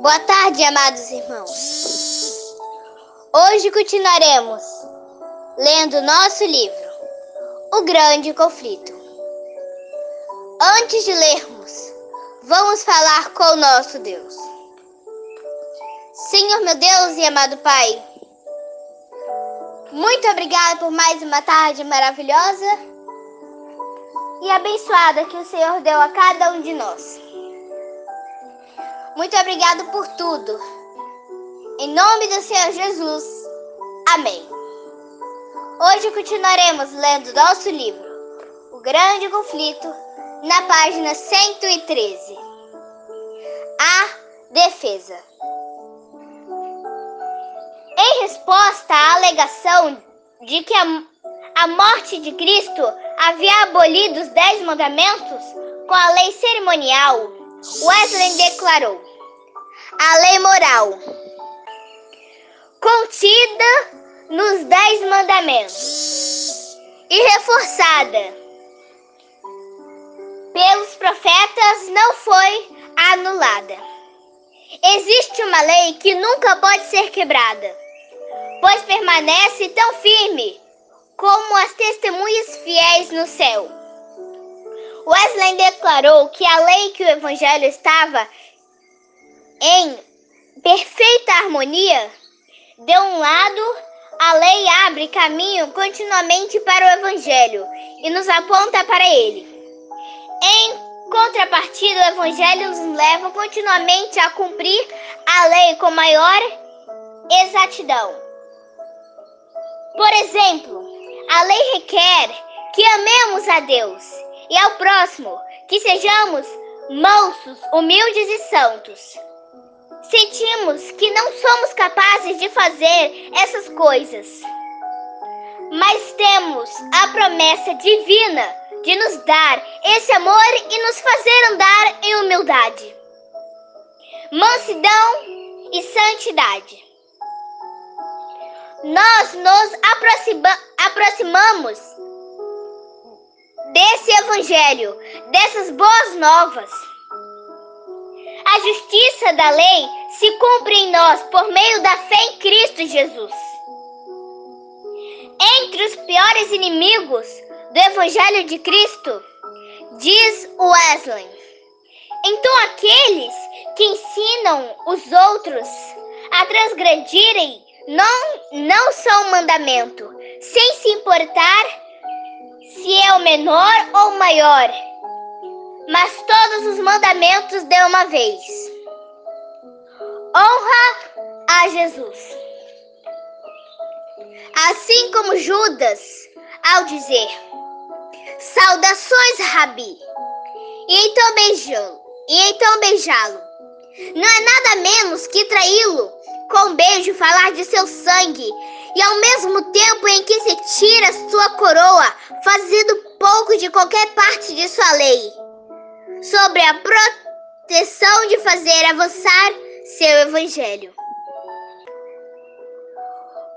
Boa tarde, amados irmãos. Hoje continuaremos lendo nosso livro, O Grande Conflito. Antes de lermos, vamos falar com o nosso Deus. Senhor meu Deus e amado Pai, muito obrigada por mais uma tarde maravilhosa e abençoada que o Senhor deu a cada um de nós. Muito obrigado por tudo. Em nome do Senhor Jesus. Amém. Hoje continuaremos lendo nosso livro, O Grande Conflito, na página 113. A Defesa. Em resposta à alegação de que a, a morte de Cristo havia abolido os Dez Mandamentos com a lei cerimonial, Wesley declarou: a lei moral contida nos Dez Mandamentos e reforçada pelos profetas não foi anulada. Existe uma lei que nunca pode ser quebrada, pois permanece tão firme como as testemunhas fiéis no céu. Wesley declarou que a lei que o Evangelho estava em perfeita harmonia, de um lado, a lei abre caminho continuamente para o Evangelho e nos aponta para ele. Em contrapartida, o Evangelho nos leva continuamente a cumprir a lei com maior exatidão. Por exemplo, a lei requer que amemos a Deus e ao próximo, que sejamos mansos, humildes e santos. Sentimos que não somos capazes de fazer essas coisas, mas temos a promessa divina de nos dar esse amor e nos fazer andar em humildade, mansidão e santidade. Nós nos aproxima, aproximamos desse evangelho, dessas boas novas. A justiça da lei se cumpre em nós por meio da fé em Cristo Jesus. Entre os piores inimigos do Evangelho de Cristo, diz Wesley, então aqueles que ensinam os outros a transgredirem não, não são mandamento, sem se importar se é o menor ou o maior, mas todos os mandamentos de uma vez honra a Jesus. Assim como Judas, ao dizer: Saudações, Rabi, e então beijá-lo, e então beijá-lo. Não é nada menos que traí-lo com um beijo, falar de seu sangue, e ao mesmo tempo em que se tira sua coroa, fazendo pouco de qualquer parte de sua lei, sobre a proteção de fazer avançar seu evangelho.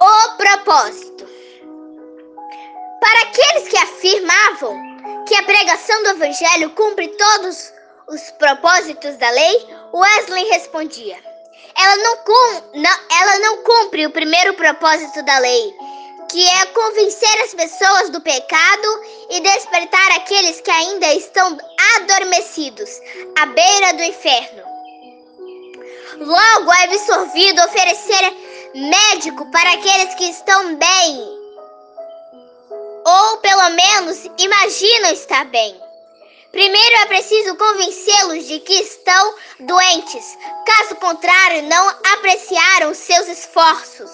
O propósito. Para aqueles que afirmavam que a pregação do evangelho cumpre todos os propósitos da lei, Wesley respondia: ela não, não, ela não cumpre o primeiro propósito da lei, que é convencer as pessoas do pecado e despertar aqueles que ainda estão adormecidos à beira do inferno. Logo é absorvido oferecer médico para aqueles que estão bem, ou pelo menos imaginam estar bem. Primeiro é preciso convencê-los de que estão doentes, caso contrário, não apreciaram seus esforços.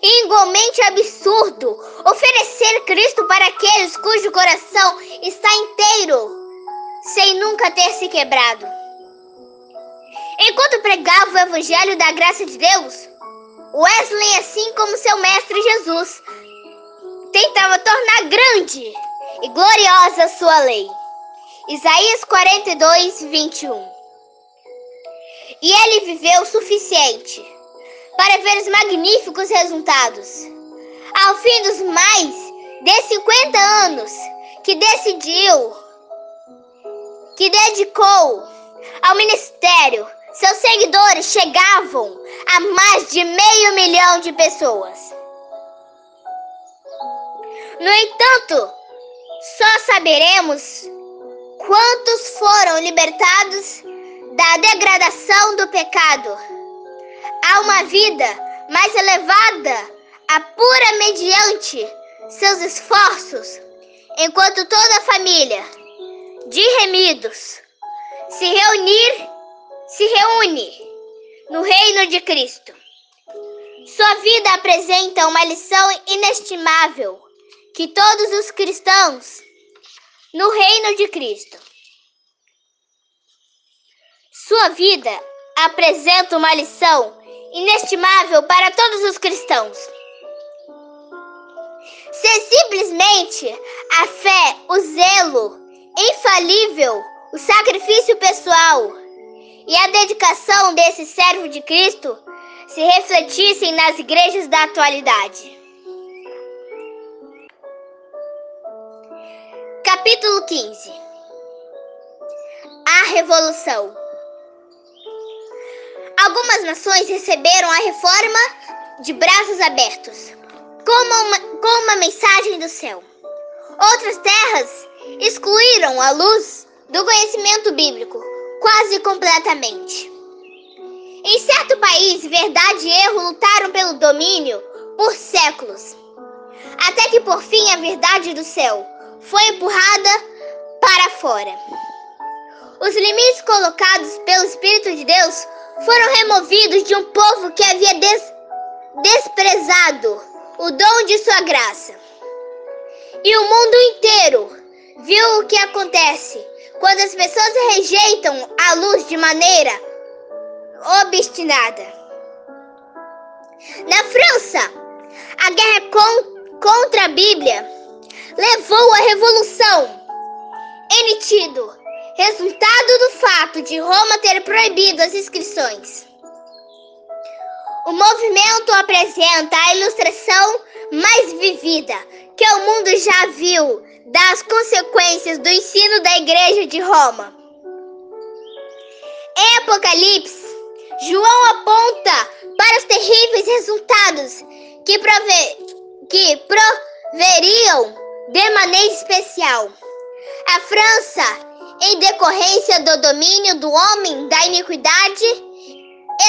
Igualmente absurdo oferecer Cristo para aqueles cujo coração está inteiro, sem nunca ter se quebrado. Enquanto pregava o evangelho da graça de Deus, Wesley, assim como seu mestre Jesus, tentava tornar grande e gloriosa sua lei. Isaías 42, 21. E ele viveu o suficiente para ver os magníficos resultados. Ao fim dos mais de 50 anos que decidiu, que dedicou ao ministério Seus seguidores chegavam a mais de meio milhão de pessoas. No entanto, só saberemos quantos foram libertados da degradação do pecado a uma vida mais elevada, a pura mediante seus esforços, enquanto toda a família de remidos se reunir, se reúne no reino de Cristo. Sua vida apresenta uma lição inestimável que todos os cristãos no reino de Cristo. Sua vida apresenta uma lição inestimável para todos os cristãos. Se simplesmente a fé, o zelo infalível, o sacrifício pessoal e a dedicação desse servo de Cristo se refletissem nas igrejas da atualidade. Capítulo 15 A Revolução Algumas nações receberam a reforma de braços abertos, como uma, com uma mensagem do céu. Outras terras excluíram a luz do conhecimento bíblico quase completamente. Em certo país, verdade e erro lutaram pelo domínio por séculos, até que por fim a verdade do céu foi empurrada para fora. Os limites colocados pelo Espírito de Deus foram removidos de um povo que havia des desprezado o dom de sua graça. E o mundo inteiro viu o que acontece quando as pessoas rejeitam a luz de maneira obstinada. Na França, a guerra con contra a Bíblia levou à revolução. Emitido resultado do fato de Roma ter proibido as inscrições. O movimento apresenta a ilustração mais vivida que o mundo já viu das consequências do ensino da Igreja de Roma. Em Apocalipse, João aponta para os terríveis resultados que, prove que proveriam de maneira especial. A França em decorrência do domínio do homem da iniquidade,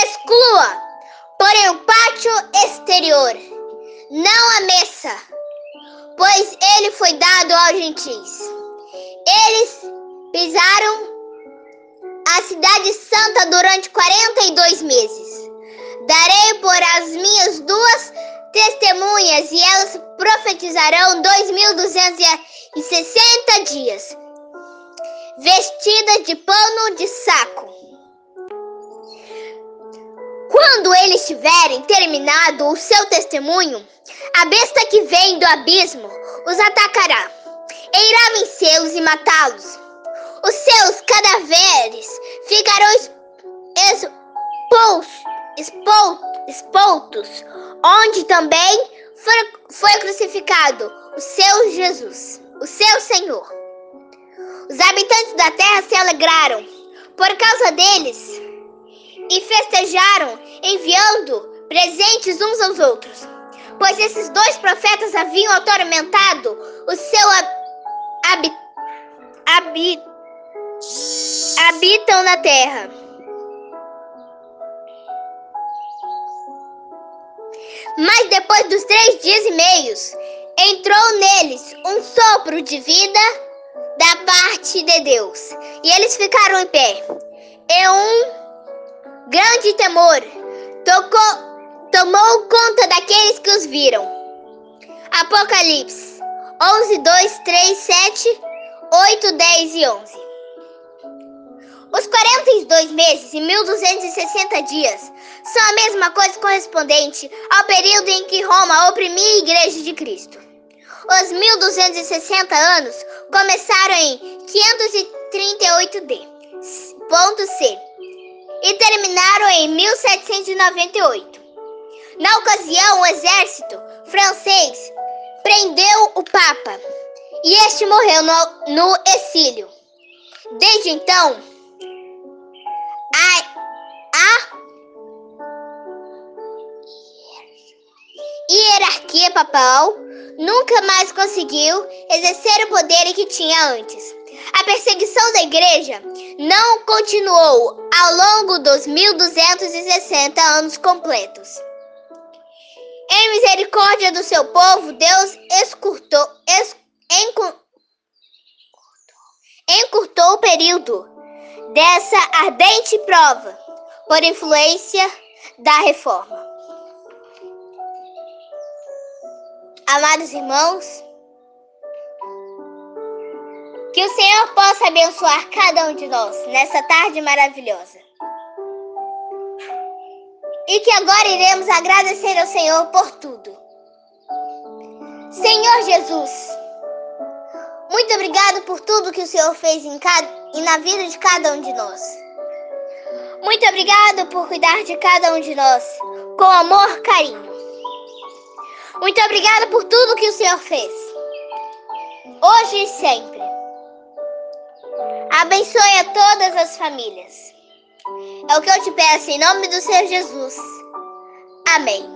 exclua, porém, o pátio exterior, não a mesa, pois ele foi dado aos gentis. Eles pisaram a cidade santa durante 42 meses. Darei por as minhas duas testemunhas e elas profetizarão 2.260 dias vestida de pano de saco. Quando eles tiverem terminado o seu testemunho, a besta que vem do abismo os atacará, e irá vencê-los e matá-los. Os seus cadáveres ficarão expulsos, onde também foi, crucificado o seu Jesus, o seu Senhor. Os habitantes da terra se alegraram por causa deles e festejaram, enviando presentes uns aos outros, pois esses dois profetas haviam atormentado o seu hab, hab, habitam na terra. Mas depois dos três dias e meios, entrou neles um sopro de vida da parte de Deus. E eles ficaram em pé. E um grande temor tocou, tomou conta daqueles que os viram. Apocalipse 11, 2, 3, 7, 8, 10 e 11. Os 42 meses e 1260 dias são a mesma coisa correspondente ao período em que Roma oprimia a Igreja de Cristo. Os 1260 anos começaram em 538D, ponto C, e terminaram em 1798. Na ocasião, o exército francês prendeu o Papa e este morreu no, no exílio. Desde então, monarquia papal nunca mais conseguiu exercer o poder que tinha antes. A perseguição da igreja não continuou ao longo dos 1260 anos completos. Em misericórdia do seu povo, Deus escurtou, es, encurtou o período dessa ardente prova por influência da reforma. Amados irmãos, que o Senhor possa abençoar cada um de nós nessa tarde maravilhosa. E que agora iremos agradecer ao Senhor por tudo. Senhor Jesus, muito obrigado por tudo que o Senhor fez em cada, e na vida de cada um de nós. Muito obrigado por cuidar de cada um de nós com amor, carinho. Muito obrigado por tudo que o Senhor fez, hoje e sempre. Abençoe a todas as famílias. É o que eu te peço em nome do Senhor Jesus. Amém.